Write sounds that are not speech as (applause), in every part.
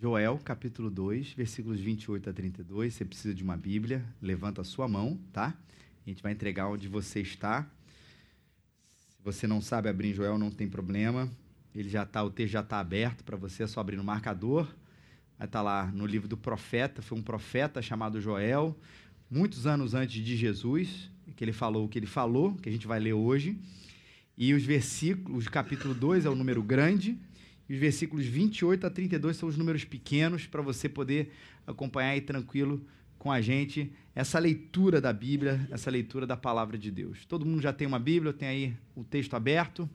Joel, capítulo 2, versículos 28 a 32. Você precisa de uma Bíblia, levanta a sua mão, tá? A gente vai entregar onde você está. Se você não sabe abrir em Joel, não tem problema. Ele já tá, o texto já está aberto para você, é só abrir no marcador. Vai estar tá lá no livro do profeta, foi um profeta chamado Joel, muitos anos antes de Jesus, que ele falou o que ele falou, que a gente vai ler hoje. E os versículos, capítulo 2 é o número grande, e os versículos 28 a 32 são os números pequenos, para você poder acompanhar aí tranquilo com a gente essa leitura da Bíblia, essa leitura da palavra de Deus. Todo mundo já tem uma Bíblia, tem aí o texto aberto.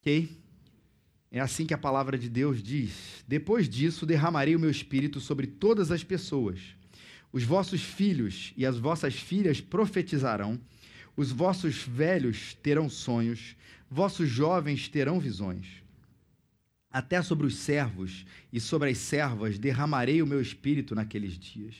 Ok? É assim que a palavra de Deus diz: Depois disso, derramarei o meu espírito sobre todas as pessoas. Os vossos filhos e as vossas filhas profetizarão, os vossos velhos terão sonhos, vossos jovens terão visões. Até sobre os servos e sobre as servas derramarei o meu espírito naqueles dias.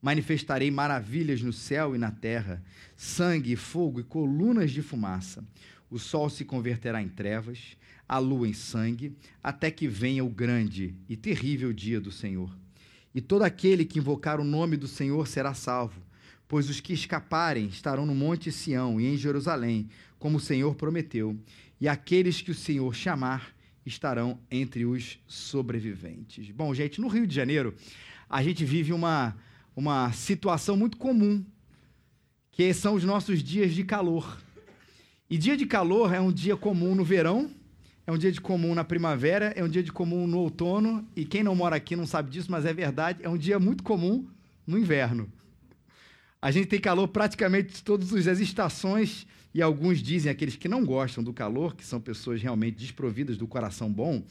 Manifestarei maravilhas no céu e na terra, sangue, fogo e colunas de fumaça. O sol se converterá em trevas, a lua em sangue, até que venha o grande e terrível dia do Senhor. E todo aquele que invocar o nome do Senhor será salvo, pois os que escaparem estarão no monte Sião e em Jerusalém, como o Senhor prometeu, e aqueles que o Senhor chamar estarão entre os sobreviventes. Bom, gente, no Rio de Janeiro, a gente vive uma, uma situação muito comum, que são os nossos dias de calor. E dia de calor é um dia comum no verão é um dia de comum na primavera, é um dia de comum no outono, e quem não mora aqui não sabe disso, mas é verdade, é um dia muito comum no inverno. A gente tem calor praticamente todas as estações, e alguns dizem, aqueles que não gostam do calor, que são pessoas realmente desprovidas do coração bom,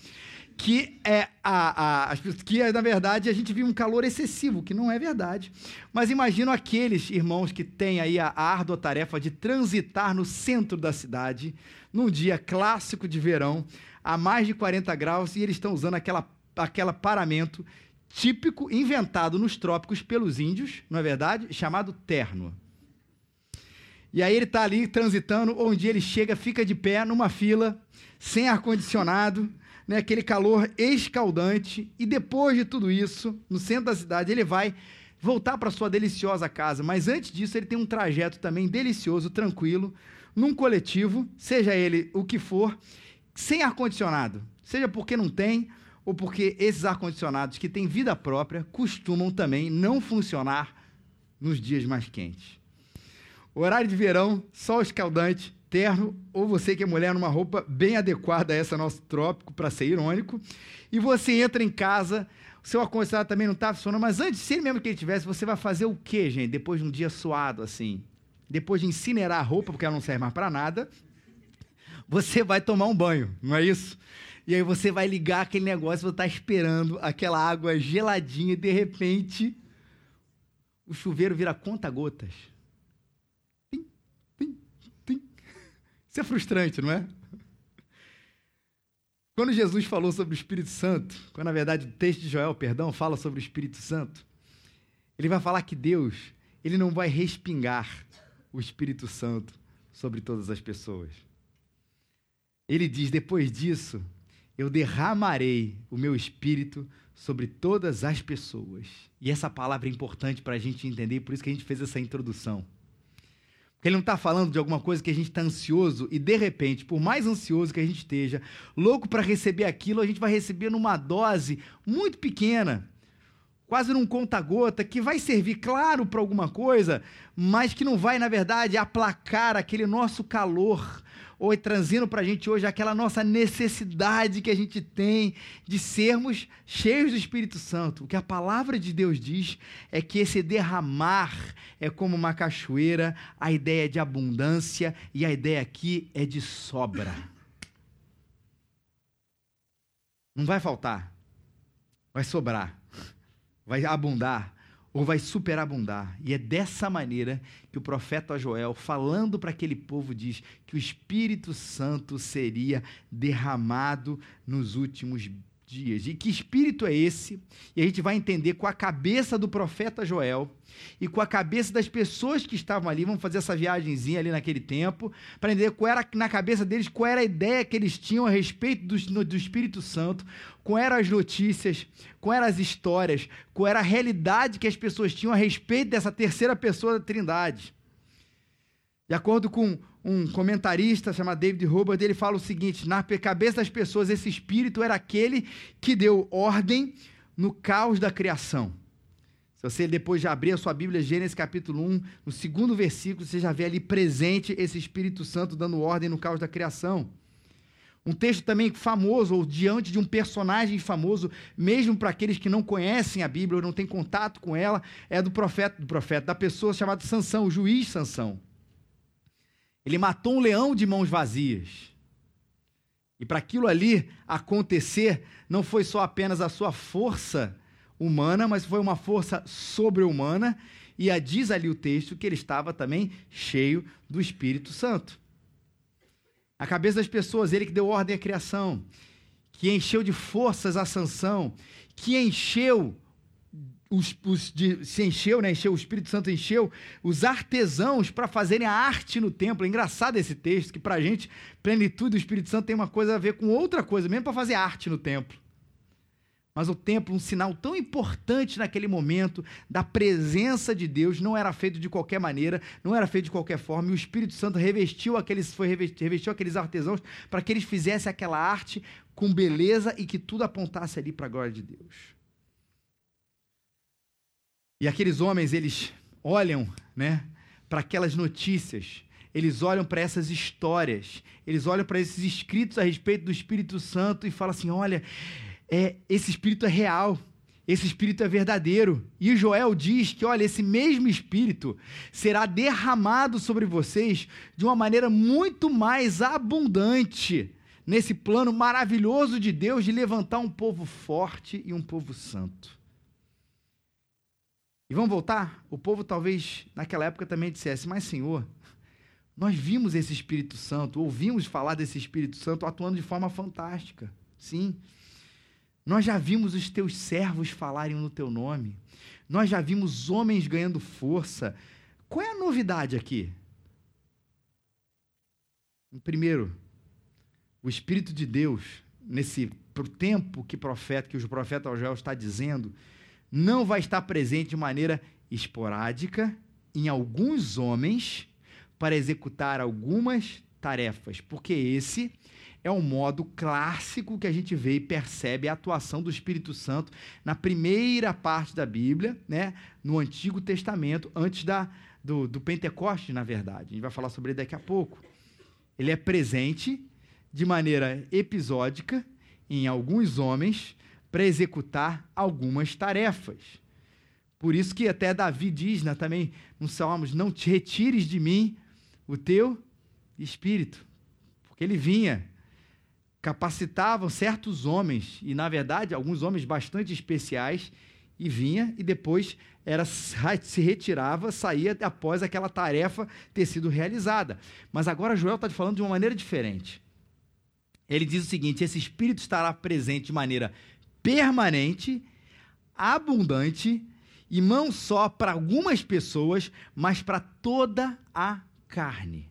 que é a, a, que na verdade a gente vive um calor excessivo, que não é verdade. Mas imagino aqueles irmãos que têm aí a, a árdua tarefa de transitar no centro da cidade, num dia clássico de verão, a mais de 40 graus, e eles estão usando aquela, aquela paramento típico inventado nos trópicos pelos índios, não é verdade? Chamado terno. E aí ele está ali transitando, dia ele chega, fica de pé numa fila, sem ar-condicionado, né, aquele calor escaldante, e depois de tudo isso, no centro da cidade, ele vai voltar para sua deliciosa casa. Mas antes disso, ele tem um trajeto também delicioso, tranquilo, num coletivo, seja ele o que for, sem ar-condicionado. Seja porque não tem, ou porque esses ar-condicionados que têm vida própria costumam também não funcionar nos dias mais quentes. Horário de verão, sol escaldante, terno, ou você que é mulher numa roupa bem adequada a essa nosso trópico, para ser irônico, e você entra em casa, seu ar-condicionado também não está funcionando, mas antes, se mesmo que ele tivesse, você vai fazer o quê, gente, depois de um dia suado assim? depois de incinerar a roupa, porque ela não serve mais para nada, você vai tomar um banho, não é isso? E aí você vai ligar aquele negócio, você está esperando aquela água geladinha e de repente o chuveiro vira conta-gotas. Isso é frustrante, não é? Quando Jesus falou sobre o Espírito Santo, quando na verdade o texto de Joel, perdão, fala sobre o Espírito Santo, ele vai falar que Deus, ele não vai respingar o Espírito Santo sobre todas as pessoas. Ele diz: depois disso, eu derramarei o meu espírito sobre todas as pessoas. E essa palavra é importante para a gente entender, por isso que a gente fez essa introdução. Porque ele não está falando de alguma coisa que a gente está ansioso e, de repente, por mais ansioso que a gente esteja, louco para receber aquilo, a gente vai receber numa dose muito pequena quase num conta-gota, que vai servir, claro, para alguma coisa, mas que não vai, na verdade, aplacar aquele nosso calor, ou trazendo para a gente hoje aquela nossa necessidade que a gente tem de sermos cheios do Espírito Santo. O que a palavra de Deus diz é que esse derramar é como uma cachoeira, a ideia é de abundância e a ideia aqui é de sobra. Não vai faltar, vai sobrar vai abundar ou vai superabundar. E é dessa maneira que o profeta Joel, falando para aquele povo, diz que o Espírito Santo seria derramado nos últimos dias. E que espírito é esse? E a gente vai entender com a cabeça do profeta Joel e com a cabeça das pessoas que estavam ali. Vamos fazer essa viagemzinha ali naquele tempo, para entender qual era na cabeça deles, qual era a ideia que eles tinham a respeito do, do Espírito Santo, quais eram as notícias, quais eram as histórias, qual era a realidade que as pessoas tinham a respeito dessa terceira pessoa da Trindade. De acordo com um comentarista chamado David Hubbard, ele fala o seguinte: na cabeça das pessoas, esse espírito era aquele que deu ordem no caos da criação. Se você depois de abrir a sua Bíblia, Gênesis capítulo 1, no segundo versículo, você já vê ali presente esse Espírito Santo dando ordem no caos da criação. Um texto também famoso, ou diante de um personagem famoso, mesmo para aqueles que não conhecem a Bíblia ou não têm contato com ela, é do profeta, do profeta, da pessoa chamada Sansão, o juiz Sansão. Ele matou um leão de mãos vazias. E para aquilo ali acontecer, não foi só apenas a sua força humana, mas foi uma força sobre-humana. E a diz ali o texto que ele estava também cheio do Espírito Santo. A cabeça das pessoas, ele que deu ordem à criação, que encheu de forças a sanção, que encheu os, os de, se encheu, né? Encheu, o Espírito Santo encheu os artesãos para fazerem a arte no templo. É engraçado esse texto, que para a gente, plenitude do Espírito Santo tem uma coisa a ver com outra coisa, mesmo para fazer arte no templo. Mas o templo, um sinal tão importante naquele momento da presença de Deus, não era feito de qualquer maneira, não era feito de qualquer forma, e o Espírito Santo revestiu aqueles, foi revestiu aqueles artesãos para que eles fizessem aquela arte com beleza e que tudo apontasse ali para a glória de Deus. E aqueles homens, eles olham, né, para aquelas notícias, eles olham para essas histórias, eles olham para esses escritos a respeito do Espírito Santo e falam assim: olha, é, esse Espírito é real, esse Espírito é verdadeiro. E Joel diz que, olha, esse mesmo Espírito será derramado sobre vocês de uma maneira muito mais abundante nesse plano maravilhoso de Deus de levantar um povo forte e um povo santo. E vamos voltar? O povo talvez naquela época também dissesse: Mas, Senhor, nós vimos esse Espírito Santo, ouvimos falar desse Espírito Santo atuando de forma fantástica. Sim. Nós já vimos os teus servos falarem no teu nome. Nós já vimos homens ganhando força. Qual é a novidade aqui? Primeiro, o Espírito de Deus, nesse tempo que profeta, que o profeta Joel está dizendo, não vai estar presente de maneira esporádica em alguns homens para executar algumas tarefas, porque esse é o modo clássico que a gente vê e percebe a atuação do Espírito Santo na primeira parte da Bíblia, né, no Antigo Testamento, antes da, do, do Pentecoste, na verdade. A gente vai falar sobre ele daqui a pouco. Ele é presente de maneira episódica em alguns homens para executar algumas tarefas. Por isso que até Davi diz né, também nos Salmos: Não te retires de mim o teu espírito. Porque ele vinha, capacitava certos homens, e na verdade, alguns homens bastante especiais, e vinha e depois era se retirava, saía após aquela tarefa ter sido realizada. Mas agora Joel está falando de uma maneira diferente. Ele diz o seguinte: esse espírito estará presente de maneira permanente, abundante e não só para algumas pessoas, mas para toda a carne.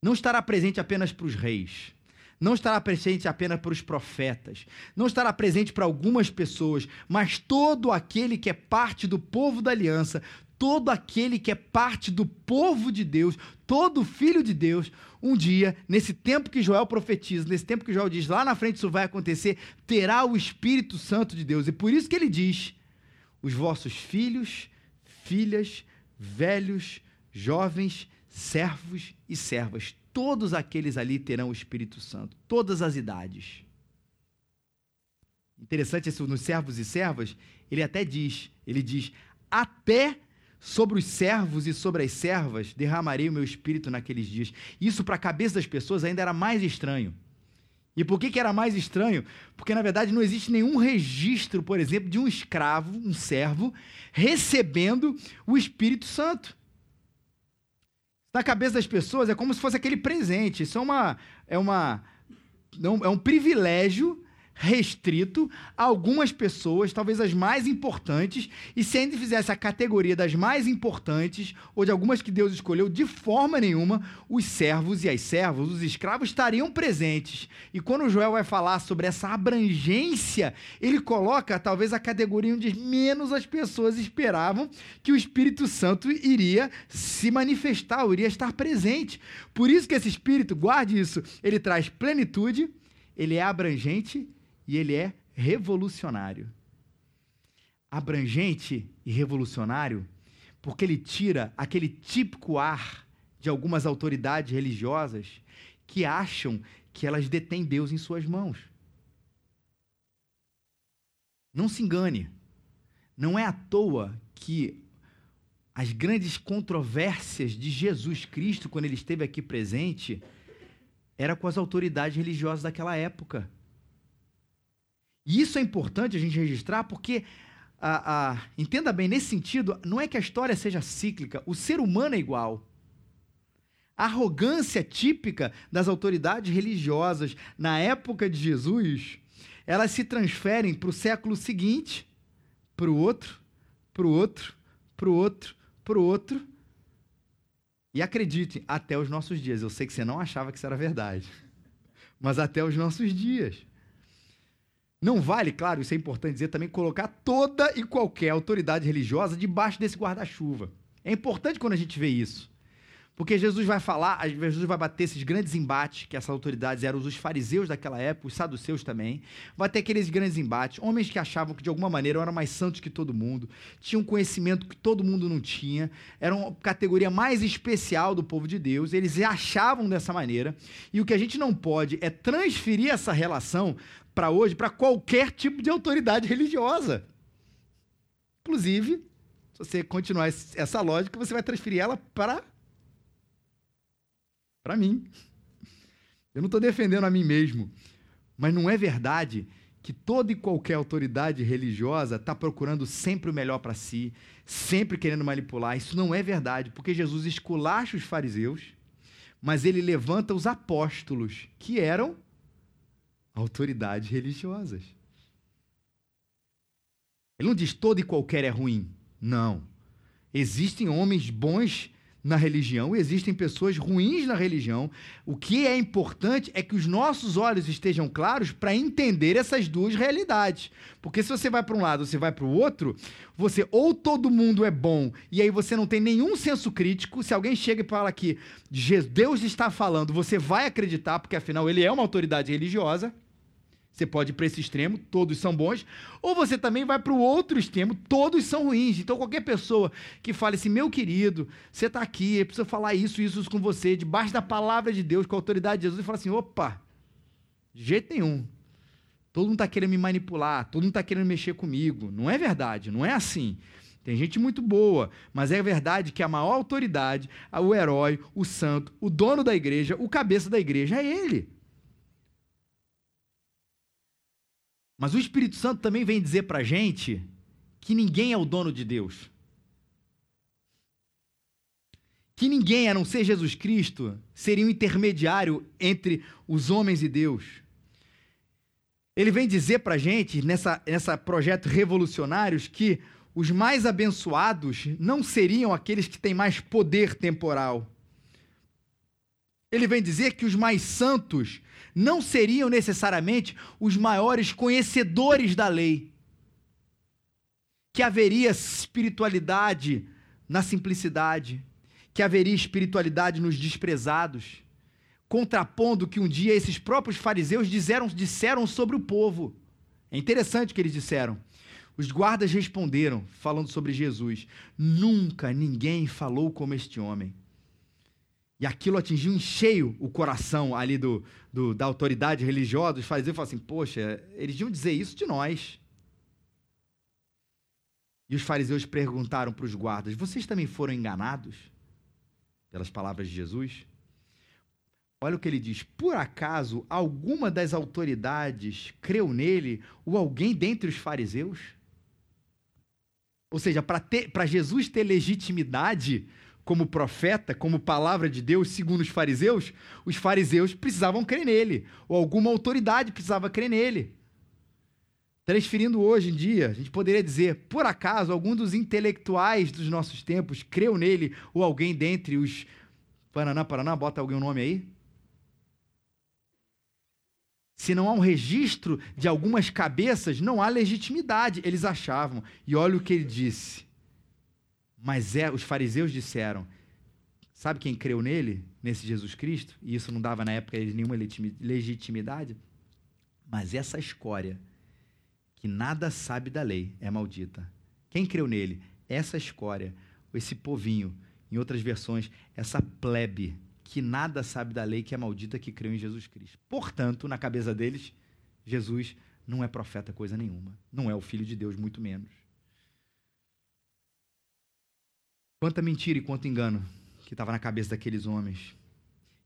Não estará presente apenas para os reis, não estará presente apenas para os profetas, não estará presente para algumas pessoas, mas todo aquele que é parte do povo da aliança, todo aquele que é parte do povo de Deus, todo filho de Deus, um dia, nesse tempo que Joel profetiza, nesse tempo que Joel diz, lá na frente isso vai acontecer, terá o Espírito Santo de Deus. E por isso que ele diz: os vossos filhos, filhas, velhos, jovens, servos e servas, todos aqueles ali terão o Espírito Santo, todas as idades. Interessante isso nos servos e servas, ele até diz, ele diz, até Sobre os servos e sobre as servas derramarei o meu espírito naqueles dias. Isso, para a cabeça das pessoas, ainda era mais estranho. E por que, que era mais estranho? Porque, na verdade, não existe nenhum registro, por exemplo, de um escravo, um servo, recebendo o Espírito Santo. Na cabeça das pessoas é como se fosse aquele presente. Isso é uma. É, uma, é um privilégio restrito a algumas pessoas, talvez as mais importantes, e se ainda fizesse a categoria das mais importantes, ou de algumas que Deus escolheu, de forma nenhuma, os servos e as servas, os escravos, estariam presentes. E quando Joel vai falar sobre essa abrangência, ele coloca talvez a categoria onde menos as pessoas esperavam que o Espírito Santo iria se manifestar, iria estar presente. Por isso que esse Espírito, guarde isso, ele traz plenitude, ele é abrangente e ele é revolucionário. Abrangente e revolucionário, porque ele tira aquele típico ar de algumas autoridades religiosas que acham que elas detêm Deus em suas mãos. Não se engane, não é à toa que as grandes controvérsias de Jesus Cristo, quando ele esteve aqui presente, era com as autoridades religiosas daquela época. E isso é importante a gente registrar porque, entenda bem, nesse sentido, não é que a história seja cíclica, o ser humano é igual. A arrogância típica das autoridades religiosas na época de Jesus, elas se transferem para o século seguinte, para o outro, para o outro, para o outro, para o outro. E acredite, até os nossos dias. Eu sei que você não achava que isso era verdade, mas até os nossos dias. Não vale, claro, isso é importante dizer também, colocar toda e qualquer autoridade religiosa debaixo desse guarda-chuva. É importante quando a gente vê isso. Porque Jesus vai falar, Jesus vai bater esses grandes embates, que essas autoridades eram os fariseus daquela época, os saduceus também. Vai ter aqueles grandes embates, homens que achavam que de alguma maneira eram mais santos que todo mundo, tinham conhecimento que todo mundo não tinha, eram categoria mais especial do povo de Deus, eles achavam dessa maneira. E o que a gente não pode é transferir essa relação para hoje para qualquer tipo de autoridade religiosa. Inclusive, se você continuar essa lógica, você vai transferir ela para para mim. Eu não estou defendendo a mim mesmo, mas não é verdade que toda e qualquer autoridade religiosa está procurando sempre o melhor para si, sempre querendo manipular. Isso não é verdade, porque Jesus esculacha os fariseus, mas ele levanta os apóstolos, que eram autoridades religiosas. Ele não diz todo e qualquer é ruim. Não. Existem homens bons na religião, existem pessoas ruins na religião. O que é importante é que os nossos olhos estejam claros para entender essas duas realidades. Porque se você vai para um lado, você vai para o outro, você ou todo mundo é bom e aí você não tem nenhum senso crítico. Se alguém chega e fala que Deus está falando, você vai acreditar, porque afinal ele é uma autoridade religiosa. Você pode ir para esse extremo, todos são bons, ou você também vai para o outro extremo, todos são ruins. Então, qualquer pessoa que fale assim, meu querido, você está aqui, eu preciso falar isso, isso, isso com você, debaixo da palavra de Deus, com a autoridade de Jesus, e fala assim: opa, de jeito nenhum. Todo mundo está querendo me manipular, todo mundo está querendo mexer comigo. Não é verdade, não é assim. Tem gente muito boa, mas é verdade que a maior autoridade, o herói, o santo, o dono da igreja, o cabeça da igreja é ele. Mas o Espírito Santo também vem dizer para a gente que ninguém é o dono de Deus. Que ninguém, a não ser Jesus Cristo, seria um intermediário entre os homens e Deus. Ele vem dizer para a gente, nessa, nessa projeto Revolucionários, que os mais abençoados não seriam aqueles que têm mais poder temporal. Ele vem dizer que os mais santos não seriam necessariamente os maiores conhecedores da lei. Que haveria espiritualidade na simplicidade, que haveria espiritualidade nos desprezados, contrapondo o que um dia esses próprios fariseus disseram, disseram sobre o povo. É interessante o que eles disseram. Os guardas responderam, falando sobre Jesus: Nunca ninguém falou como este homem. E aquilo atingiu em cheio o coração ali do, do da autoridade religiosa, dos fariseus, e falaram assim: Poxa, eles iam dizer isso de nós. E os fariseus perguntaram para os guardas: Vocês também foram enganados pelas palavras de Jesus? Olha o que ele diz: Por acaso alguma das autoridades creu nele ou alguém dentre os fariseus? Ou seja, para Jesus ter legitimidade, como profeta, como palavra de Deus, segundo os fariseus, os fariseus precisavam crer nele, ou alguma autoridade precisava crer nele. Transferindo hoje em dia, a gente poderia dizer, por acaso, algum dos intelectuais dos nossos tempos creu nele, ou alguém dentre os Paraná, Paraná, bota algum nome aí? Se não há um registro de algumas cabeças, não há legitimidade, eles achavam. E olha o que ele disse. Mas é, os fariseus disseram: sabe quem creu nele, nesse Jesus Cristo? E isso não dava na época nenhuma legitimidade. Mas essa escória, que nada sabe da lei, é maldita. Quem creu nele? Essa escória, esse povinho, em outras versões, essa plebe que nada sabe da lei, que é maldita, que creu em Jesus Cristo. Portanto, na cabeça deles, Jesus não é profeta coisa nenhuma. Não é o filho de Deus, muito menos. Quanta mentira e quanto engano que estava na cabeça daqueles homens.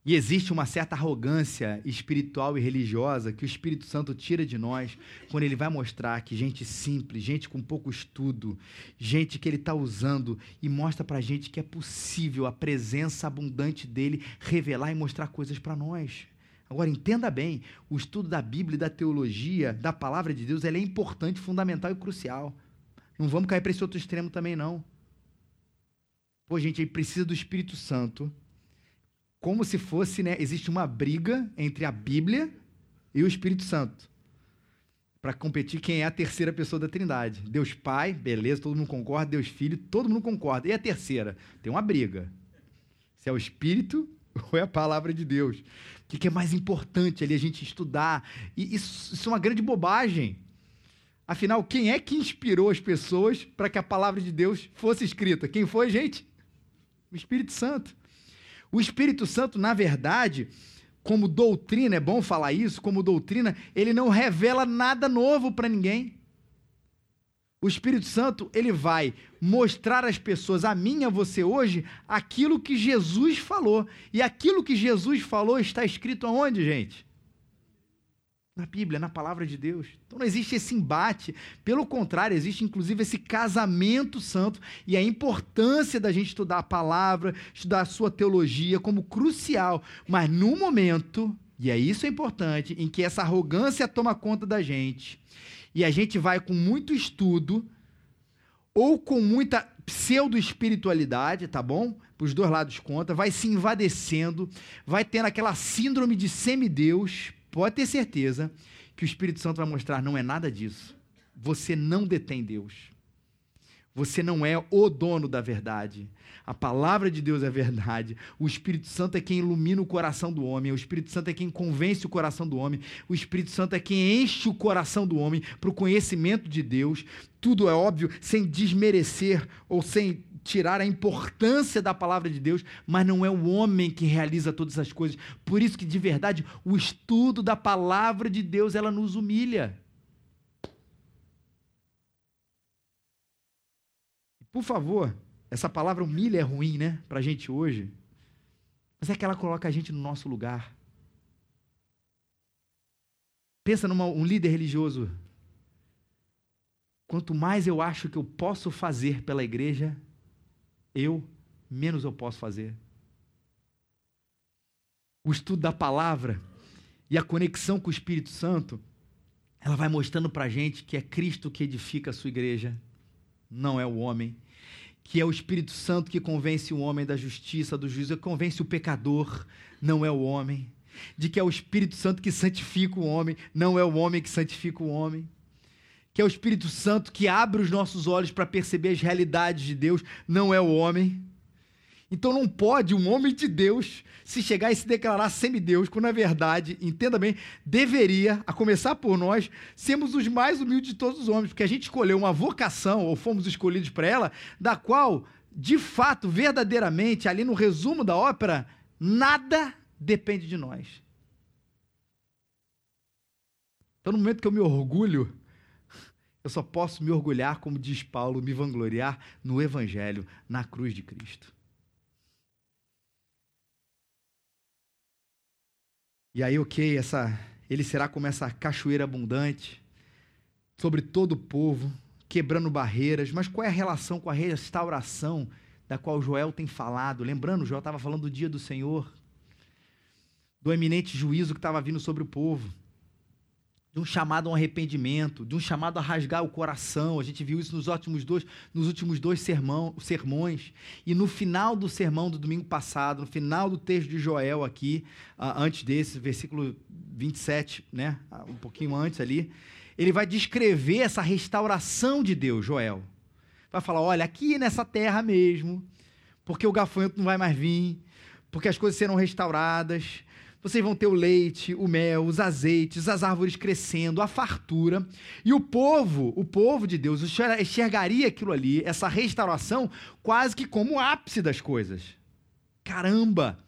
E existe uma certa arrogância espiritual e religiosa que o Espírito Santo tira de nós quando ele vai mostrar que gente simples, gente com pouco estudo, gente que ele está usando e mostra para gente que é possível a presença abundante dele revelar e mostrar coisas para nós. Agora, entenda bem: o estudo da Bíblia e da teologia, da palavra de Deus, é importante, fundamental e crucial. Não vamos cair para esse outro extremo também, não. Pô, gente, aí precisa do Espírito Santo como se fosse, né, existe uma briga entre a Bíblia e o Espírito Santo. Para competir quem é a terceira pessoa da Trindade. Deus Pai, beleza, todo mundo concorda, Deus Filho, todo mundo concorda. E a terceira? Tem uma briga. Se é o Espírito (laughs) ou é a palavra de Deus. O que é mais importante ali a gente estudar? E isso, isso é uma grande bobagem. Afinal, quem é que inspirou as pessoas para que a palavra de Deus fosse escrita? Quem foi, gente? O Espírito Santo. O Espírito Santo, na verdade, como doutrina, é bom falar isso, como doutrina, ele não revela nada novo para ninguém. O Espírito Santo, ele vai mostrar às pessoas, a mim e a você hoje, aquilo que Jesus falou. E aquilo que Jesus falou está escrito aonde, gente? Na Bíblia, na palavra de Deus. Então não existe esse embate, pelo contrário, existe inclusive esse casamento santo e a importância da gente estudar a palavra, estudar a sua teologia como crucial, mas no momento, e é isso é importante, em que essa arrogância toma conta da gente, e a gente vai com muito estudo ou com muita pseudo-espiritualidade, tá bom? Para os dois lados conta, vai se invadecendo, vai tendo aquela síndrome de semideus, pode ter certeza que o Espírito Santo vai mostrar: não é nada disso. Você não detém Deus. Você não é o dono da verdade. A palavra de Deus é verdade. O Espírito Santo é quem ilumina o coração do homem. O Espírito Santo é quem convence o coração do homem. O Espírito Santo é quem enche o coração do homem para o conhecimento de Deus. Tudo é óbvio, sem desmerecer ou sem tirar a importância da palavra de Deus, mas não é o homem que realiza todas as coisas. Por isso que de verdade o estudo da palavra de Deus ela nos humilha. Por favor, essa palavra humilha é ruim, né, para a gente hoje, mas é que ela coloca a gente no nosso lugar. Pensa num um líder religioso. Quanto mais eu acho que eu posso fazer pela igreja, eu, menos eu posso fazer. O estudo da palavra e a conexão com o Espírito Santo, ela vai mostrando para a gente que é Cristo que edifica a sua igreja, não é o homem. Que é o Espírito Santo que convence o homem da justiça, do juízo, que convence o pecador, não é o homem. De que é o Espírito Santo que santifica o homem, não é o homem que santifica o homem que é o Espírito Santo que abre os nossos olhos para perceber as realidades de Deus, não é o homem. Então não pode um homem de Deus se chegar e se declarar semideus, quando na verdade, entenda bem, deveria, a começar por nós, sermos os mais humildes de todos os homens, porque a gente escolheu uma vocação, ou fomos escolhidos para ela, da qual, de fato, verdadeiramente, ali no resumo da ópera, nada depende de nós. Então, no momento que eu me orgulho eu só posso me orgulhar, como diz Paulo, me vangloriar no Evangelho, na cruz de Cristo. E aí, ok, essa, ele será como essa cachoeira abundante sobre todo o povo, quebrando barreiras. Mas qual é a relação com a restauração da qual Joel tem falado? Lembrando, Joel estava falando do dia do Senhor, do eminente juízo que estava vindo sobre o povo. De um chamado a um arrependimento, de um chamado a rasgar o coração. A gente viu isso nos últimos dois, nos últimos dois sermão, sermões. E no final do sermão do domingo passado, no final do texto de Joel aqui, uh, antes desse, versículo 27, né? Uh, um pouquinho antes ali, ele vai descrever essa restauração de Deus, Joel. Vai falar: olha, aqui nessa terra mesmo, porque o gafanhoto não vai mais vir, porque as coisas serão restauradas, vocês vão ter o leite, o mel, os azeites, as árvores crescendo, a fartura. E o povo, o povo de Deus, enxergaria aquilo ali, essa restauração, quase que como o ápice das coisas. Caramba!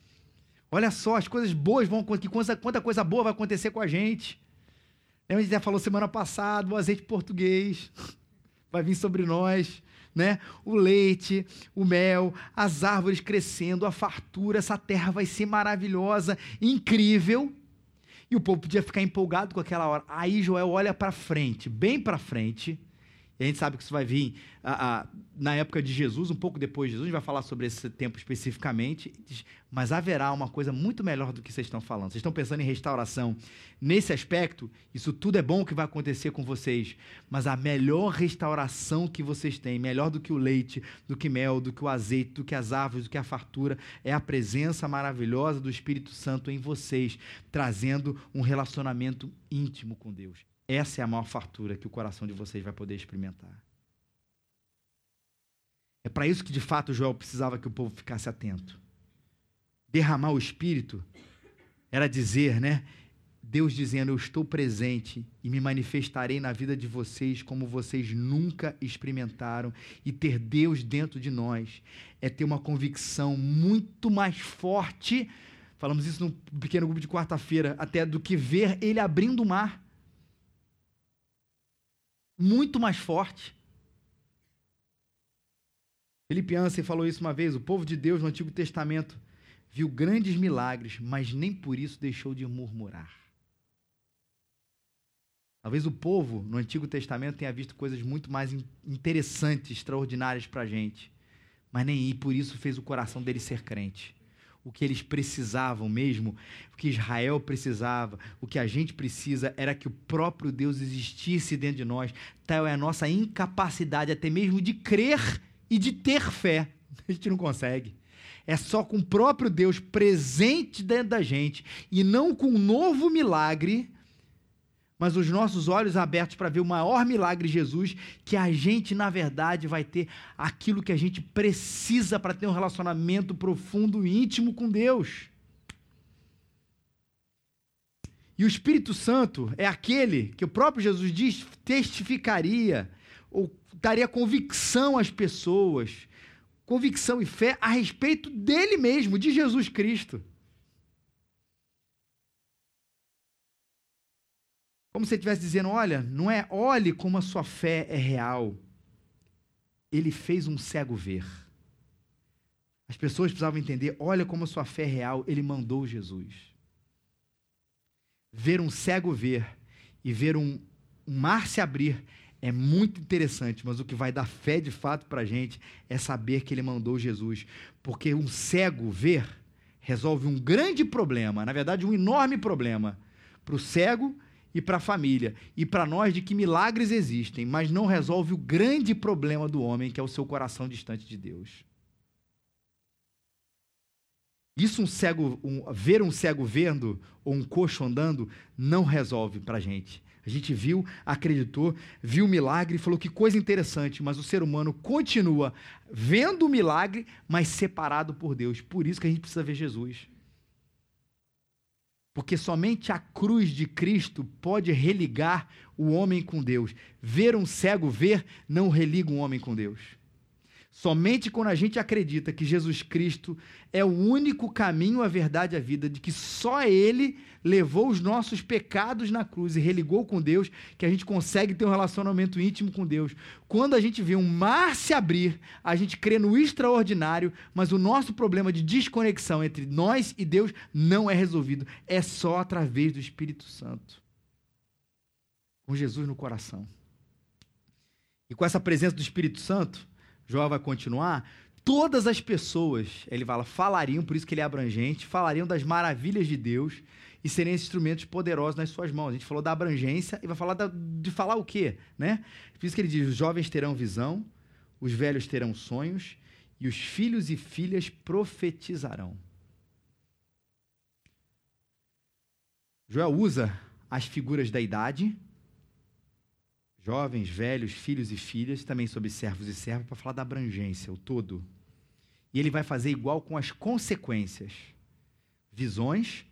Olha só, as coisas boas vão acontecer, quanta coisa boa vai acontecer com a gente. A gente já falou semana passada, o azeite português (laughs) vai vir sobre nós né? O leite, o mel, as árvores crescendo, a fartura, essa terra vai ser maravilhosa, incrível. E o povo podia ficar empolgado com aquela hora. Aí Joel olha para frente, bem para frente, a gente sabe que isso vai vir a, a, na época de Jesus, um pouco depois de Jesus, a gente vai falar sobre esse tempo especificamente, mas haverá uma coisa muito melhor do que vocês estão falando. Vocês estão pensando em restauração. Nesse aspecto, isso tudo é bom que vai acontecer com vocês, mas a melhor restauração que vocês têm, melhor do que o leite, do que mel, do que o azeite, do que as árvores, do que a fartura, é a presença maravilhosa do Espírito Santo em vocês, trazendo um relacionamento íntimo com Deus. Essa é a maior fartura que o coração de vocês vai poder experimentar. É para isso que de fato Joel precisava que o povo ficasse atento. Derramar o espírito era dizer, né? Deus dizendo: Eu estou presente e me manifestarei na vida de vocês como vocês nunca experimentaram. E ter Deus dentro de nós é ter uma convicção muito mais forte. Falamos isso num pequeno grupo de quarta-feira, até do que ver Ele abrindo o mar muito mais forte. Felipe Ansem falou isso uma vez: o povo de Deus no Antigo Testamento viu grandes milagres, mas nem por isso deixou de murmurar. Talvez o povo no Antigo Testamento tenha visto coisas muito mais interessantes, extraordinárias para a gente, mas nem por isso fez o coração dele ser crente o que eles precisavam mesmo, o que Israel precisava, o que a gente precisa era que o próprio Deus existisse dentro de nós. Tal é a nossa incapacidade até mesmo de crer e de ter fé. (laughs) A gente não consegue. É só com o próprio Deus presente dentro da gente e não com um novo milagre mas os nossos olhos abertos para ver o maior milagre de Jesus, que a gente, na verdade, vai ter aquilo que a gente precisa para ter um relacionamento profundo e íntimo com Deus. E o Espírito Santo é aquele que o próprio Jesus diz testificaria, ou daria convicção às pessoas, convicção e fé a respeito dele mesmo, de Jesus Cristo. Como se ele estivesse dizendo: olha, não é olhe como a sua fé é real. Ele fez um cego ver. As pessoas precisavam entender: olha como a sua fé é real. Ele mandou Jesus. Ver um cego ver e ver um, um mar se abrir é muito interessante, mas o que vai dar fé de fato para a gente é saber que ele mandou Jesus. Porque um cego ver resolve um grande problema, na verdade, um enorme problema para o cego e para a família e para nós de que milagres existem, mas não resolve o grande problema do homem, que é o seu coração distante de Deus. Isso um cego, um, ver um cego vendo ou um coxo andando não resolve para a gente. A gente viu, acreditou, viu o milagre falou que coisa interessante, mas o ser humano continua vendo o milagre, mas separado por Deus. Por isso que a gente precisa ver Jesus. Porque somente a cruz de Cristo pode religar o homem com Deus. Ver um cego ver não religa um homem com Deus. Somente quando a gente acredita que Jesus Cristo é o único caminho, a verdade e a vida, de que só Ele levou os nossos pecados na cruz e religou com Deus, que a gente consegue ter um relacionamento íntimo com Deus. Quando a gente vê um mar se abrir, a gente crê no extraordinário, mas o nosso problema de desconexão entre nós e Deus não é resolvido. É só através do Espírito Santo. Com Jesus no coração. E com essa presença do Espírito Santo, João vai continuar, todas as pessoas, ele fala, falariam, por isso que ele é abrangente, falariam das maravilhas de Deus e seriam instrumentos poderosos nas suas mãos. A gente falou da abrangência e vai falar da, de falar o quê, né? Por isso que ele diz: os jovens terão visão, os velhos terão sonhos e os filhos e filhas profetizarão. Joel usa as figuras da idade, jovens, velhos, filhos e filhas, também sobre servos e servas, para falar da abrangência, o todo. E ele vai fazer igual com as consequências: visões,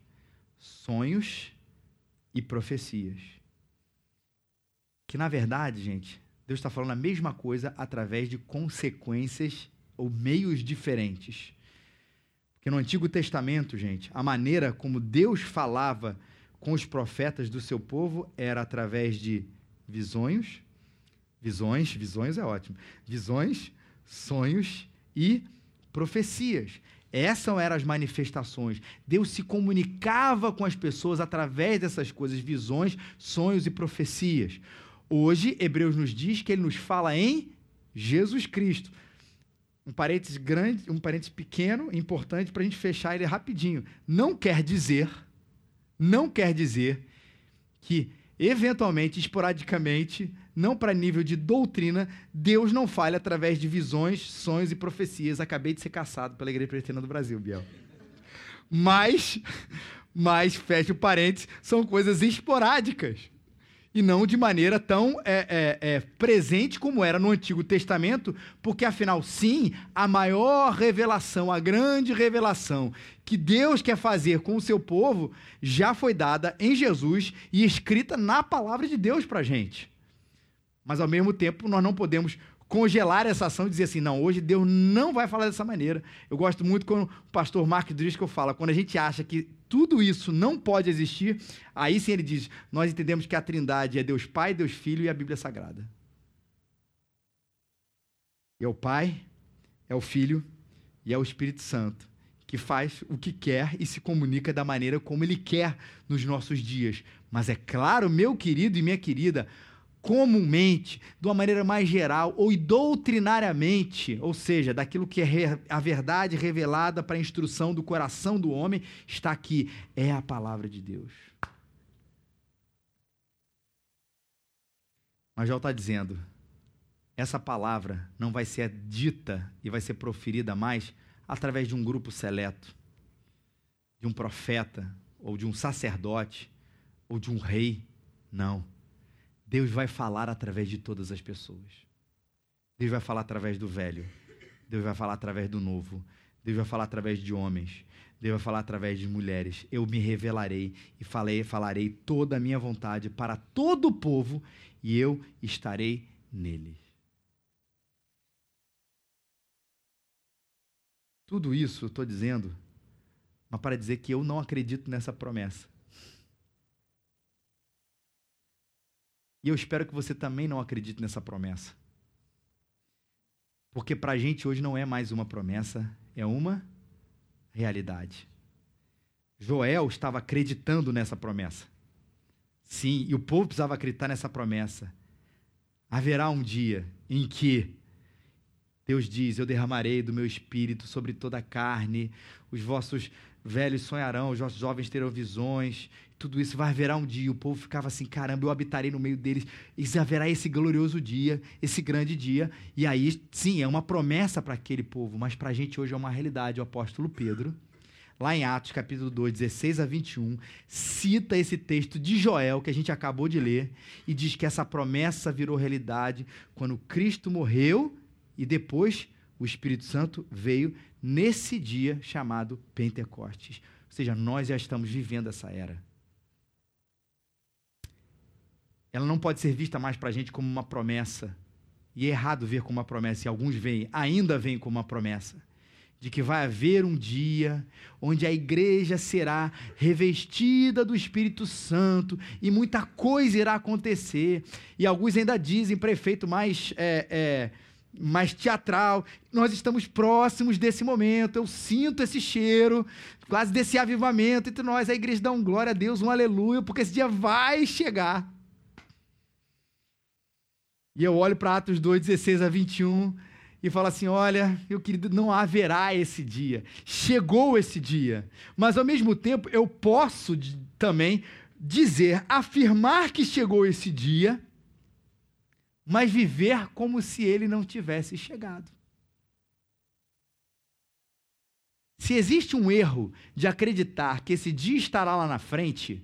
sonhos e profecias. Que na verdade, gente, Deus está falando a mesma coisa através de consequências ou meios diferentes. Porque no Antigo Testamento, gente, a maneira como Deus falava com os profetas do seu povo era através de visões, visões, visões é ótimo, visões, sonhos e profecias. Essas eram as manifestações. Deus se comunicava com as pessoas através dessas coisas, visões, sonhos e profecias. Hoje, Hebreus nos diz que ele nos fala em Jesus Cristo. Um parênteses grande, um parênteses pequeno, importante para a gente fechar ele rapidinho. Não quer dizer, não quer dizer que eventualmente, esporadicamente, não para nível de doutrina, Deus não fale através de visões, sonhos e profecias. Acabei de ser caçado pela Igreja Presbiteriana do Brasil, Biel. Mas, (laughs) mas, fecha o parênteses, são coisas esporádicas e não de maneira tão é, é, é, presente como era no Antigo Testamento, porque afinal, sim, a maior revelação, a grande revelação que Deus quer fazer com o seu povo já foi dada em Jesus e escrita na palavra de Deus para gente. Mas ao mesmo tempo, nós não podemos congelar essa ação e dizer assim, não, hoje Deus não vai falar dessa maneira. Eu gosto muito quando o pastor Mark Driscoll fala, quando a gente acha que tudo isso não pode existir, aí sim ele diz, nós entendemos que a trindade é Deus Pai, Deus Filho e a Bíblia Sagrada. É o Pai, é o Filho e é o Espírito Santo, que faz o que quer e se comunica da maneira como ele quer nos nossos dias. Mas é claro, meu querido e minha querida, comumente, de uma maneira mais geral ou doutrinariamente, ou seja, daquilo que é a verdade revelada para a instrução do coração do homem, está aqui, é a palavra de Deus. Mas já está dizendo, essa palavra não vai ser dita e vai ser proferida mais através de um grupo seleto, de um profeta, ou de um sacerdote, ou de um rei. Não Deus vai falar através de todas as pessoas. Deus vai falar através do velho. Deus vai falar através do novo. Deus vai falar através de homens. Deus vai falar através de mulheres. Eu me revelarei e falei, falarei toda a minha vontade para todo o povo e eu estarei neles. Tudo isso eu estou dizendo, mas para dizer que eu não acredito nessa promessa. E eu espero que você também não acredite nessa promessa. Porque para a gente hoje não é mais uma promessa, é uma realidade. Joel estava acreditando nessa promessa. Sim, e o povo precisava acreditar nessa promessa. Haverá um dia em que Deus diz: Eu derramarei do meu espírito sobre toda a carne, os vossos velhos sonharão, os vossos jovens terão visões, tudo isso vai haverá um dia. O povo ficava assim: caramba, eu habitarei no meio deles. E haverá esse glorioso dia, esse grande dia. E aí, sim, é uma promessa para aquele povo, mas para a gente hoje é uma realidade. O apóstolo Pedro, lá em Atos capítulo 2, 16 a 21, cita esse texto de Joel que a gente acabou de ler e diz que essa promessa virou realidade quando Cristo morreu e depois o Espírito Santo veio nesse dia chamado Pentecostes. Ou seja, nós já estamos vivendo essa era ela não pode ser vista mais para a gente como uma promessa. E é errado ver como uma promessa, e alguns veem, ainda veem como uma promessa, de que vai haver um dia onde a igreja será revestida do Espírito Santo e muita coisa irá acontecer. E alguns ainda dizem, prefeito mais. É, é, mais teatral. Nós estamos próximos desse momento. Eu sinto esse cheiro, quase desse avivamento entre nós. A igreja dá um glória a Deus, um aleluia, porque esse dia vai chegar. E eu olho para Atos 2, 16 a 21, e fala assim: olha, meu querido, não haverá esse dia. Chegou esse dia. Mas ao mesmo tempo, eu posso também dizer, afirmar que chegou esse dia, mas viver como se ele não tivesse chegado. Se existe um erro de acreditar que esse dia estará lá na frente,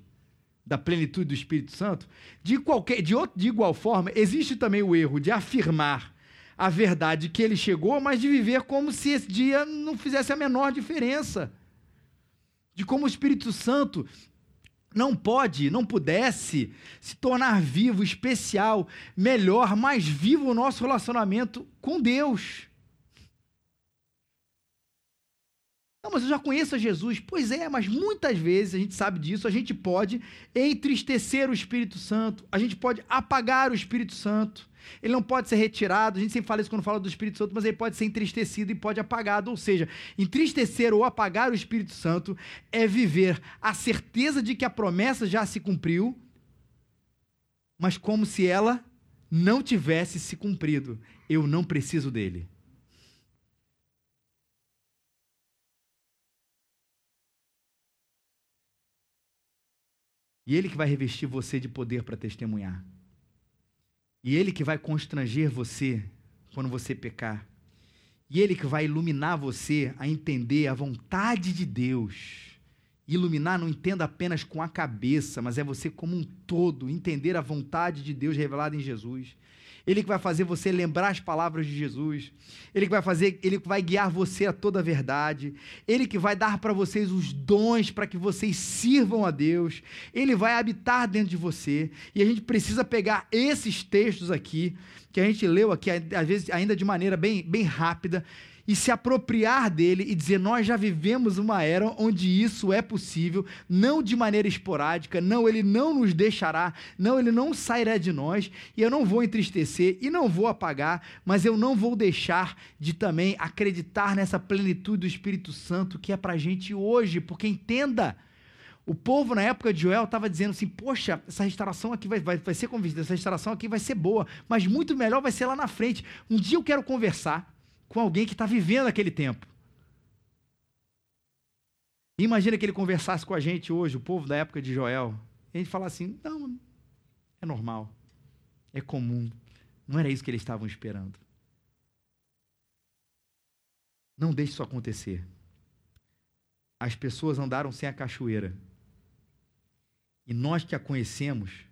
da plenitude do Espírito Santo, de, qualquer, de, outro, de igual forma, existe também o erro de afirmar a verdade que ele chegou, mas de viver como se esse dia não fizesse a menor diferença. De como o Espírito Santo não pode, não pudesse se tornar vivo, especial, melhor, mais vivo o nosso relacionamento com Deus. Mas eu já conheço Jesus. Pois é, mas muitas vezes a gente sabe disso, a gente pode entristecer o Espírito Santo, a gente pode apagar o Espírito Santo. Ele não pode ser retirado, a gente sempre fala isso quando fala do Espírito Santo, mas ele pode ser entristecido e pode apagado. Ou seja, entristecer ou apagar o Espírito Santo é viver a certeza de que a promessa já se cumpriu, mas como se ela não tivesse se cumprido. Eu não preciso dele. E Ele que vai revestir você de poder para testemunhar. E Ele que vai constranger você quando você pecar. E Ele que vai iluminar você a entender a vontade de Deus. Iluminar não entenda apenas com a cabeça, mas é você como um todo, entender a vontade de Deus revelada em Jesus. Ele que vai fazer você lembrar as palavras de Jesus. Ele que vai fazer, ele que vai guiar você a toda a verdade. Ele que vai dar para vocês os dons para que vocês sirvam a Deus. Ele vai habitar dentro de você. E a gente precisa pegar esses textos aqui que a gente leu aqui às vezes ainda de maneira bem, bem rápida e se apropriar dele e dizer: Nós já vivemos uma era onde isso é possível, não de maneira esporádica, não, ele não nos deixará, não, ele não sairá de nós, e eu não vou entristecer e não vou apagar, mas eu não vou deixar de também acreditar nessa plenitude do Espírito Santo que é para gente hoje, porque entenda. O povo na época de Joel estava dizendo assim: Poxa, essa restauração aqui vai, vai, vai ser convicta, essa restauração aqui vai ser boa, mas muito melhor vai ser lá na frente. Um dia eu quero conversar com alguém que está vivendo aquele tempo. Imagina que ele conversasse com a gente hoje, o povo da época de Joel, e a gente falasse assim: não, é normal, é comum, não era isso que eles estavam esperando. Não deixe isso acontecer. As pessoas andaram sem a cachoeira. E nós que a conhecemos,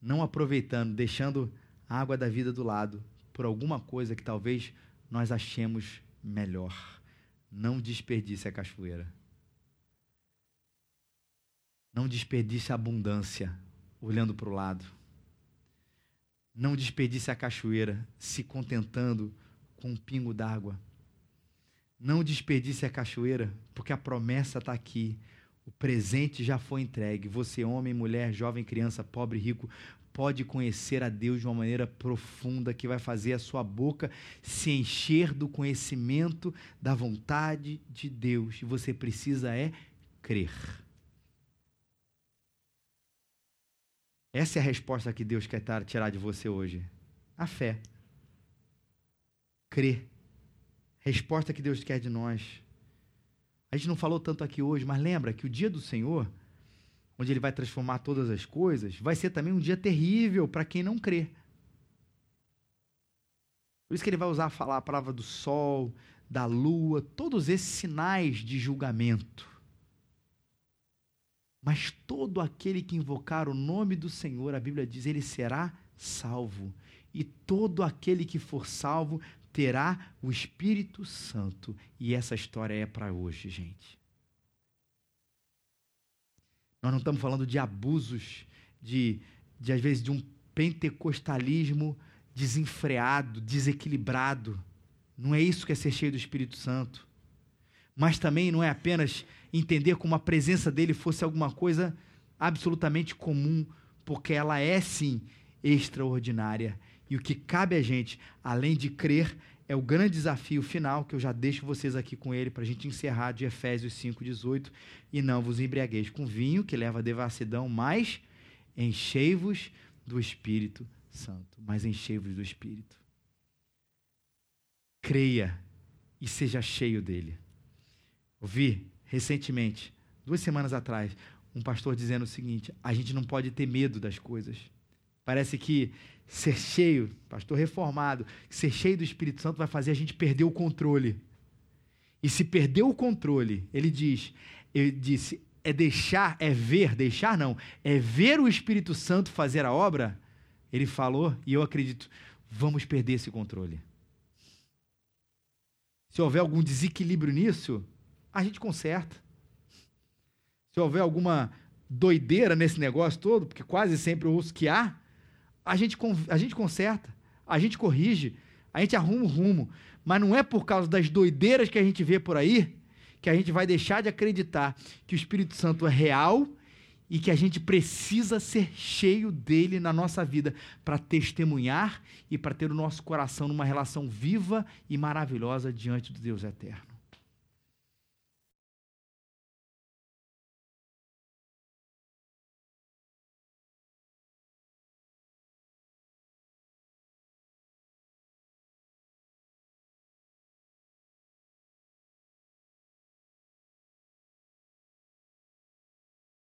não aproveitando, deixando a água da vida do lado, por alguma coisa que talvez nós achemos melhor. Não desperdice a cachoeira. Não desperdice a abundância olhando para o lado. Não desperdice a cachoeira se contentando com um pingo d'água. Não desperdice a cachoeira, porque a promessa está aqui. O presente já foi entregue. Você, homem, mulher, jovem, criança, pobre, rico, pode conhecer a Deus de uma maneira profunda que vai fazer a sua boca se encher do conhecimento da vontade de Deus. E você precisa é crer. Essa é a resposta que Deus quer tirar de você hoje. A fé. Crer. Resposta que Deus quer de nós. A gente não falou tanto aqui hoje, mas lembra que o dia do Senhor onde ele vai transformar todas as coisas, vai ser também um dia terrível para quem não crê. Por isso que ele vai usar falar a palavra do sol, da lua, todos esses sinais de julgamento. Mas todo aquele que invocar o nome do Senhor, a Bíblia diz, ele será salvo. E todo aquele que for salvo terá o Espírito Santo. E essa história é para hoje, gente. Nós não estamos falando de abusos, de, de às vezes de um pentecostalismo desenfreado, desequilibrado. Não é isso que é ser cheio do Espírito Santo. Mas também não é apenas entender como a presença dele fosse alguma coisa absolutamente comum, porque ela é sim extraordinária. E o que cabe a gente, além de crer, é o grande desafio final, que eu já deixo vocês aqui com ele para a gente encerrar de Efésios 5,18. E não vos embriagueis com vinho, que leva a devassidão, mas enchei-vos do Espírito Santo. Mas enchei-vos do Espírito. creia e seja cheio dele. Ouvi recentemente, duas semanas atrás, um pastor dizendo o seguinte: a gente não pode ter medo das coisas. Parece que ser cheio, pastor reformado, ser cheio do Espírito Santo vai fazer a gente perder o controle. E se perder o controle, ele diz, ele disse, é deixar, é ver, deixar não, é ver o Espírito Santo fazer a obra. Ele falou, e eu acredito, vamos perder esse controle. Se houver algum desequilíbrio nisso, a gente conserta. Se houver alguma doideira nesse negócio todo, porque quase sempre eu ouço que há, a gente, a gente conserta, a gente corrige, a gente arruma o rumo. Mas não é por causa das doideiras que a gente vê por aí que a gente vai deixar de acreditar que o Espírito Santo é real e que a gente precisa ser cheio dele na nossa vida para testemunhar e para ter o nosso coração numa relação viva e maravilhosa diante do Deus eterno.